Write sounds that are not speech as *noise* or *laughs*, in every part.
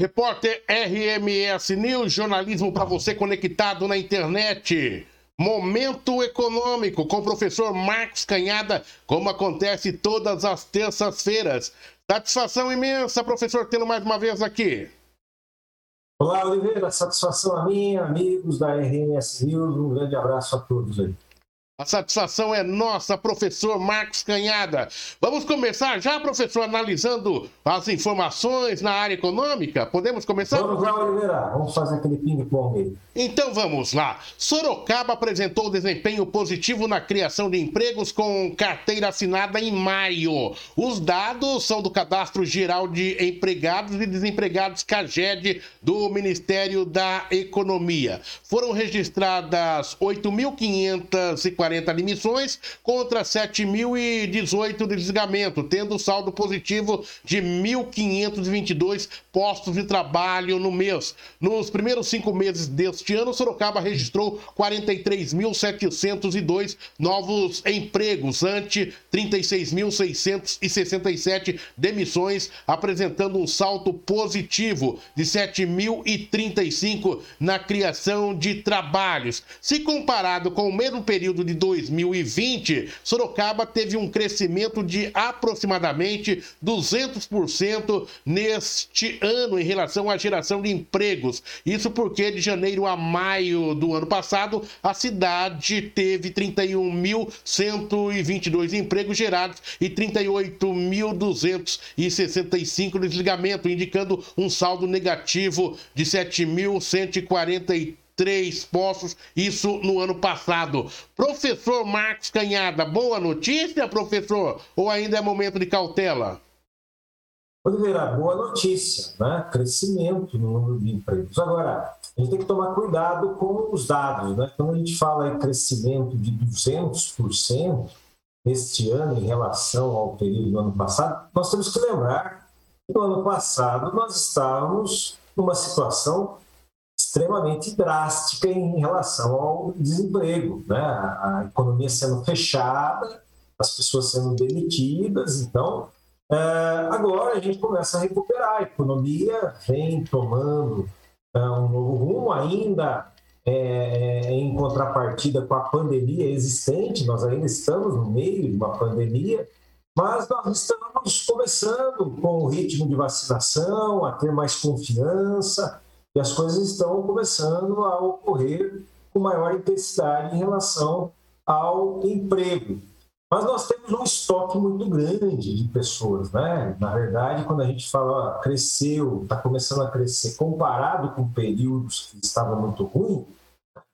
Repórter RMS News, jornalismo para você conectado na internet. Momento Econômico com o professor Marcos Canhada, como acontece todas as terças-feiras. Satisfação imensa, professor, tê-lo mais uma vez aqui. Olá, Oliveira, satisfação a minha, amigos da RMS News, um grande abraço a todos aí. A satisfação é nossa, professor Marcos Canhada. Vamos começar já, professor, analisando as informações na área econômica? Podemos começar? Vamos lá, Oliveira. Vamos fazer aquele ping-pong aí. Então vamos lá. Sorocaba apresentou desempenho positivo na criação de empregos com carteira assinada em maio. Os dados são do Cadastro Geral de Empregados e Desempregados CAGED do Ministério da Economia. Foram registradas 8.540 40 admissões contra 7.018 de desligamento, tendo saldo positivo de 1.522 postos de trabalho no mês. Nos primeiros cinco meses deste ano, Sorocaba registrou 43.702 novos empregos, ante 36.667 demissões, apresentando um salto positivo de 7.035 na criação de trabalhos. Se comparado com o mesmo período de 2020, Sorocaba teve um crescimento de aproximadamente 200% neste ano em relação à geração de empregos. Isso porque de janeiro a maio do ano passado, a cidade teve 31.122 empregos gerados e 38.265 desligamentos, indicando um saldo negativo de 7.143 três postos, isso no ano passado. Professor Marcos Canhada, boa notícia, professor? Ou ainda é momento de cautela? Oliveira, boa notícia, né? Crescimento no número de empregos. Agora, a gente tem que tomar cuidado com os dados, né? Quando a gente fala em crescimento de 200% este ano em relação ao período do ano passado, nós temos que lembrar que no ano passado nós estávamos numa situação extremamente drástica em relação ao desemprego, né? A economia sendo fechada, as pessoas sendo demitidas, então é, agora a gente começa a recuperar, a economia vem tomando é, um novo rumo, ainda é, em contrapartida com a pandemia existente, nós ainda estamos no meio de uma pandemia, mas nós estamos começando com o ritmo de vacinação, a ter mais confiança, e as coisas estão começando a ocorrer com maior intensidade em relação ao emprego. Mas nós temos um estoque muito grande de pessoas, né? Na verdade, quando a gente fala ó, cresceu, está começando a crescer, comparado com períodos que estavam muito ruins,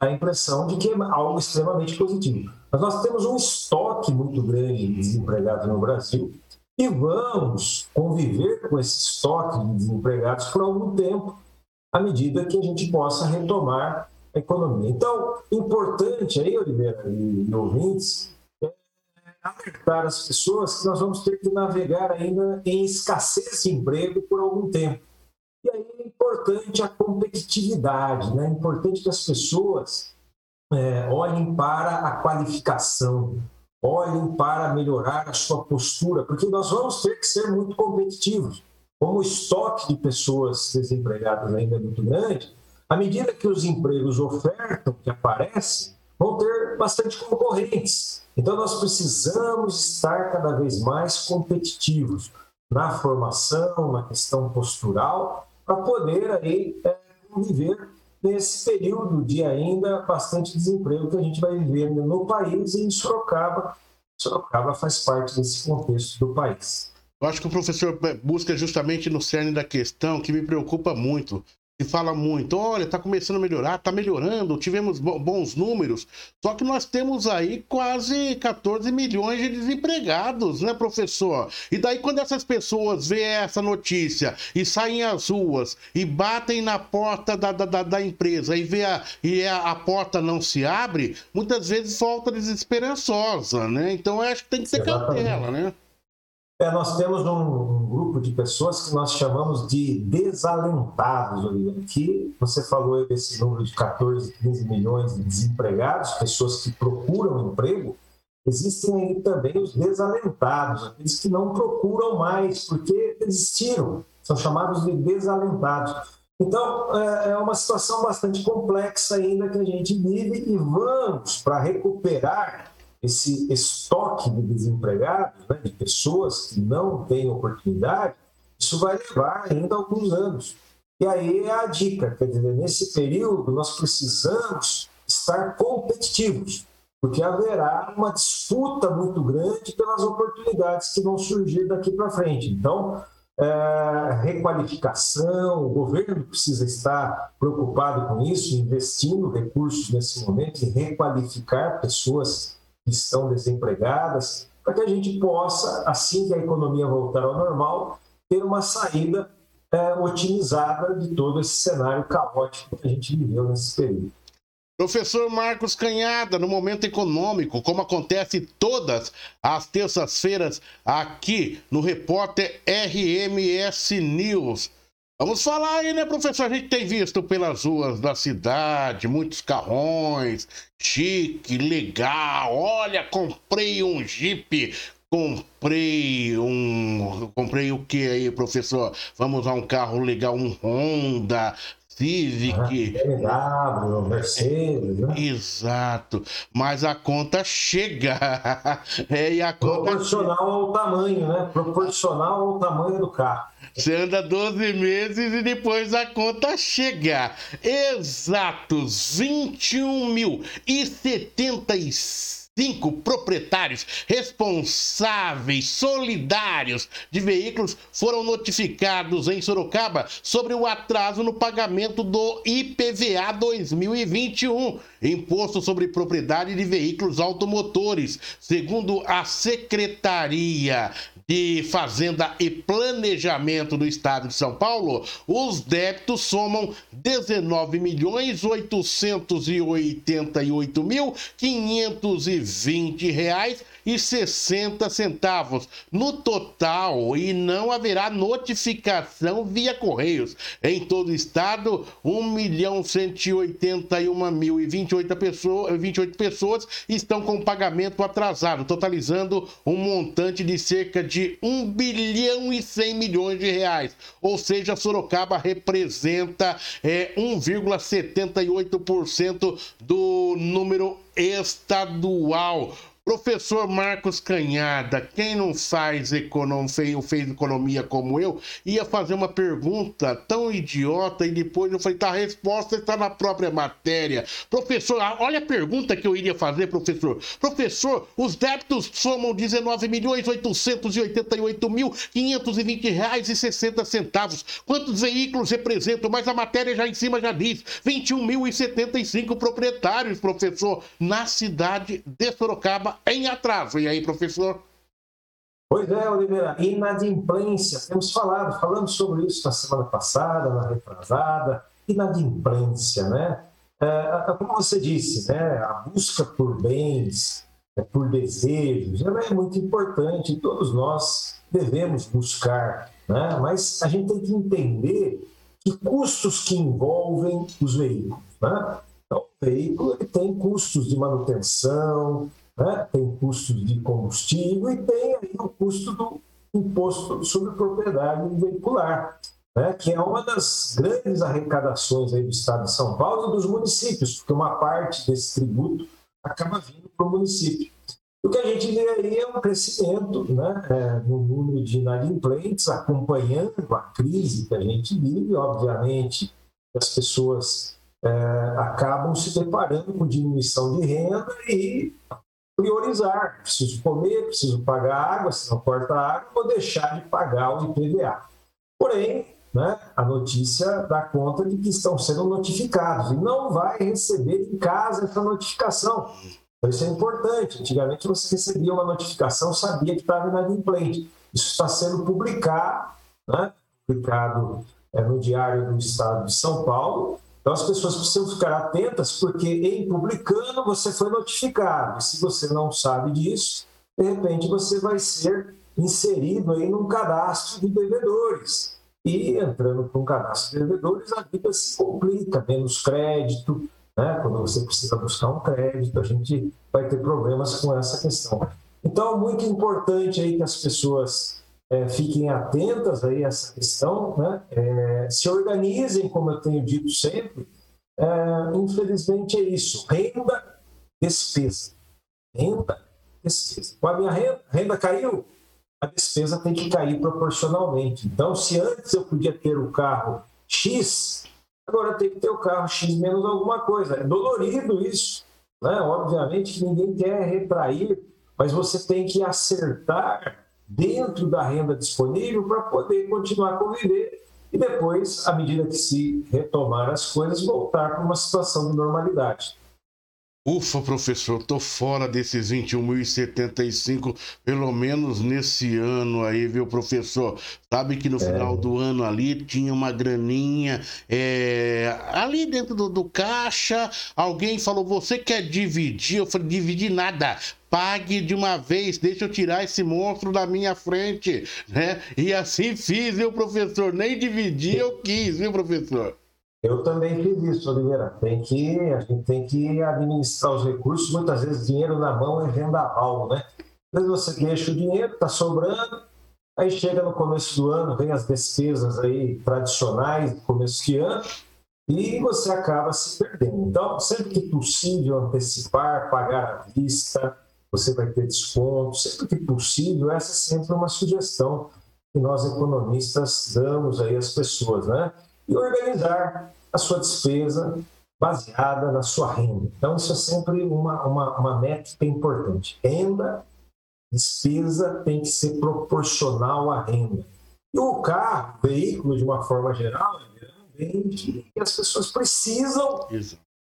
a impressão de que é algo extremamente positivo. Mas nós temos um estoque muito grande de desempregados no Brasil e vamos conviver com esse estoque de desempregados por algum tempo à medida que a gente possa retomar a economia. Então, importante aí, Oliveira e, e ouvintes, é alertar as pessoas que nós vamos ter que navegar ainda em escassez de emprego por algum tempo. E aí é importante a competitividade, né? é importante que as pessoas é, olhem para a qualificação, olhem para melhorar a sua postura, porque nós vamos ter que ser muito competitivos como o estoque de pessoas desempregadas ainda é muito grande, à medida que os empregos ofertam, que aparecem, vão ter bastante concorrentes. Então, nós precisamos estar cada vez mais competitivos na formação, na questão postural, para poder aí é, conviver nesse período de ainda bastante desemprego que a gente vai viver no país e em Sorocaba. Sorocaba faz parte desse contexto do país. Eu acho que o professor busca justamente no cerne da questão que me preocupa muito. Se fala muito, olha, está começando a melhorar, está melhorando, tivemos bons números, só que nós temos aí quase 14 milhões de desempregados, né, professor? E daí, quando essas pessoas veem essa notícia e saem às ruas e batem na porta da, da, da empresa e vê a, e a, a, porta não se abre, muitas vezes volta desesperançosa, né? Então, eu acho que tem que ter Exatamente. cautela, né? É, nós temos um, um, grupo de pessoas que nós chamamos de desalentados, Olivia, que você falou desse número de 14, 15 milhões de desempregados, pessoas que procuram emprego, existem aí também os desalentados, aqueles que não procuram mais porque desistiram. são chamados de desalentados. Então, é, é uma situação bastante complexa ainda que a gente vive e vamos para recuperar esse estoque de desempregados, né, de pessoas que não têm oportunidade, isso vai levar ainda alguns anos. E aí é a dica, quer dizer, nesse período nós precisamos estar competitivos, porque haverá uma disputa muito grande pelas oportunidades que vão surgir daqui para frente. Então, é, requalificação, o governo precisa estar preocupado com isso, investindo recursos nesse momento em requalificar pessoas que estão desempregadas, para que a gente possa, assim que a economia voltar ao normal, ter uma saída é, otimizada de todo esse cenário caótico que a gente viveu nesse período. Professor Marcos Canhada, no momento econômico, como acontece todas as terças-feiras aqui no repórter RMS News. Vamos falar aí, né, professor? A gente tem visto pelas ruas da cidade muitos carrões, chique, legal. Olha, comprei um Jeep Comprei um. Comprei o que aí, professor? Vamos usar um carro legal, um Honda. Civic. Ah, BMW, Mercedes, né? Exato. Mas a conta chega. *laughs* é, e a conta Proporcional ao tamanho, né? Proporcional ao tamanho do carro. Você anda 12 meses e depois a conta chega. Exatos 21 mil e 76 cinco proprietários responsáveis solidários de veículos foram notificados em Sorocaba sobre o atraso no pagamento do IPVA 2021, Imposto sobre Propriedade de Veículos Automotores. Segundo a Secretaria de Fazenda e Planejamento do Estado de São Paulo, os débitos somam 19 milhões 888 mil 520 reais e 60 centavos no total e não haverá notificação via correios. Em todo o estado, 1 milhão 181 mil e 28 pessoas, 28 pessoas estão com pagamento atrasado, totalizando um montante de cerca de 1 bilhão e 100 milhões de reais. Ou seja, Sorocaba representa é, 1,78% do número estadual. Professor Marcos Canhada, quem não faz economia, fez, economia como eu, ia fazer uma pergunta tão idiota e depois eu falei, tá, a resposta está na própria matéria. Professor, olha a pergunta que eu iria fazer, professor. Professor, os débitos somam 19 milhões 888 mil 520 reais e 60 centavos. Quantos veículos representam? Mas a matéria já em cima já diz, 21 mil e 75 proprietários, professor, na cidade de Sorocaba em atraso. E aí, professor? Pois é, Oliveira, inadimplência. Temos falado, falamos sobre isso na semana passada, na retrasada, inadimplência, né? É, como você disse, né, a busca por bens, é, por desejos, ela é muito importante, todos nós devemos buscar, né? mas a gente tem que entender que custos que envolvem os veículos. Né? Então, o veículo ele tem custos de manutenção, né? tem custos de combustível e tem aí o custo do imposto sobre propriedade veicular, né? que é uma das grandes arrecadações aí do Estado de São Paulo e dos municípios, porque uma parte desse tributo acaba vindo para o município. O que a gente vê aí é um crescimento né, é, no número de inadimplentes, acompanhando a crise que a gente vive, obviamente, as pessoas é, acabam se deparando com diminuição de renda e priorizar. Preciso comer, preciso pagar água, se não corta água, vou deixar de pagar o IPVA. Porém, né, a notícia dá conta de que estão sendo notificados e não vai receber em casa essa notificação. Então, isso é importante. Antigamente você recebia uma notificação, sabia que estava inadimplente. Isso está sendo publicado, né, publicado é, no Diário do Estado de São Paulo, então as pessoas precisam ficar atentas, porque em publicando você foi notificado. Se você não sabe disso, de repente você vai ser inserido aí num cadastro de devedores. E entrando com um cadastro de devedores, a vida se complica, menos crédito, né? quando você precisa buscar um crédito, a gente vai ter problemas com essa questão. Então, muito importante aí que as pessoas é, fiquem atentas aí a essa questão, né? É, se organizem, como eu tenho dito sempre. É, infelizmente é isso: renda, despesa. Renda, despesa. Com a minha renda, renda caiu, a despesa tem que cair proporcionalmente. Então, se antes eu podia ter o carro X, agora tem que ter o carro X menos alguma coisa. É dolorido isso. Né? Obviamente que ninguém quer retrair, mas você tem que acertar dentro da renda disponível para poder continuar a conviver e depois, à medida que se retomar as coisas, voltar para uma situação de normalidade. Ufa, professor, tô fora desses 21.075, pelo menos nesse ano aí, viu, professor? Sabe que no é. final do ano ali tinha uma graninha é, ali dentro do, do, caixa. Alguém falou: Você quer dividir? Eu falei: Dividir nada. Pague de uma vez, deixa eu tirar esse monstro da minha frente, né? E assim fiz, viu, professor? Nem dividir eu quis, viu, professor? Eu também fiz isso, Oliveira. Tem que, a gente tem que administrar os recursos. Muitas vezes dinheiro na mão é vendaval, né? Vezes você deixa o dinheiro, está sobrando, aí chega no começo do ano, vem as despesas aí tradicionais do começo de ano, e você acaba se perdendo. Então, sempre que possível antecipar, pagar à vista, você vai ter desconto. Sempre que possível, essa é sempre uma sugestão que nós economistas damos aí às pessoas, né? e organizar a sua despesa baseada na sua renda. Então, isso é sempre uma, uma, uma métrica importante. Renda, despesa tem que ser proporcional à renda. E o carro, o veículo, de uma forma geral, é um bem que as pessoas precisam.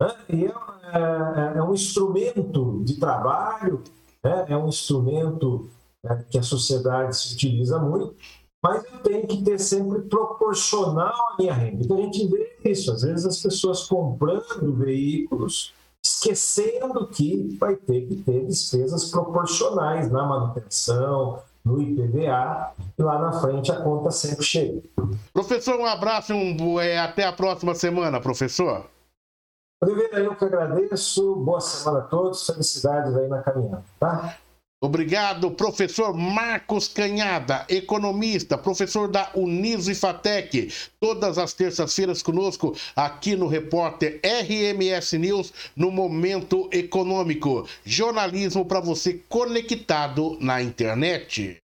Né? E é, é, é, um instrumento de trabalho, né? é um instrumento né, que a sociedade se utiliza muito mas eu tenho que ter sempre proporcional à minha renda. Então a gente vê isso, às vezes as pessoas comprando veículos, esquecendo que vai ter que ter despesas proporcionais na manutenção, no IPVA, e lá na frente a conta sempre chega. Professor, um abraço e um, é, até a próxima semana, professor. Oliveira, eu que agradeço. Boa semana a todos. Felicidades aí na caminhada, tá? Obrigado, professor Marcos Canhada, economista, professor da Uniso Fatec. Todas as terças-feiras conosco aqui no repórter RMS News no Momento Econômico. Jornalismo para você conectado na internet.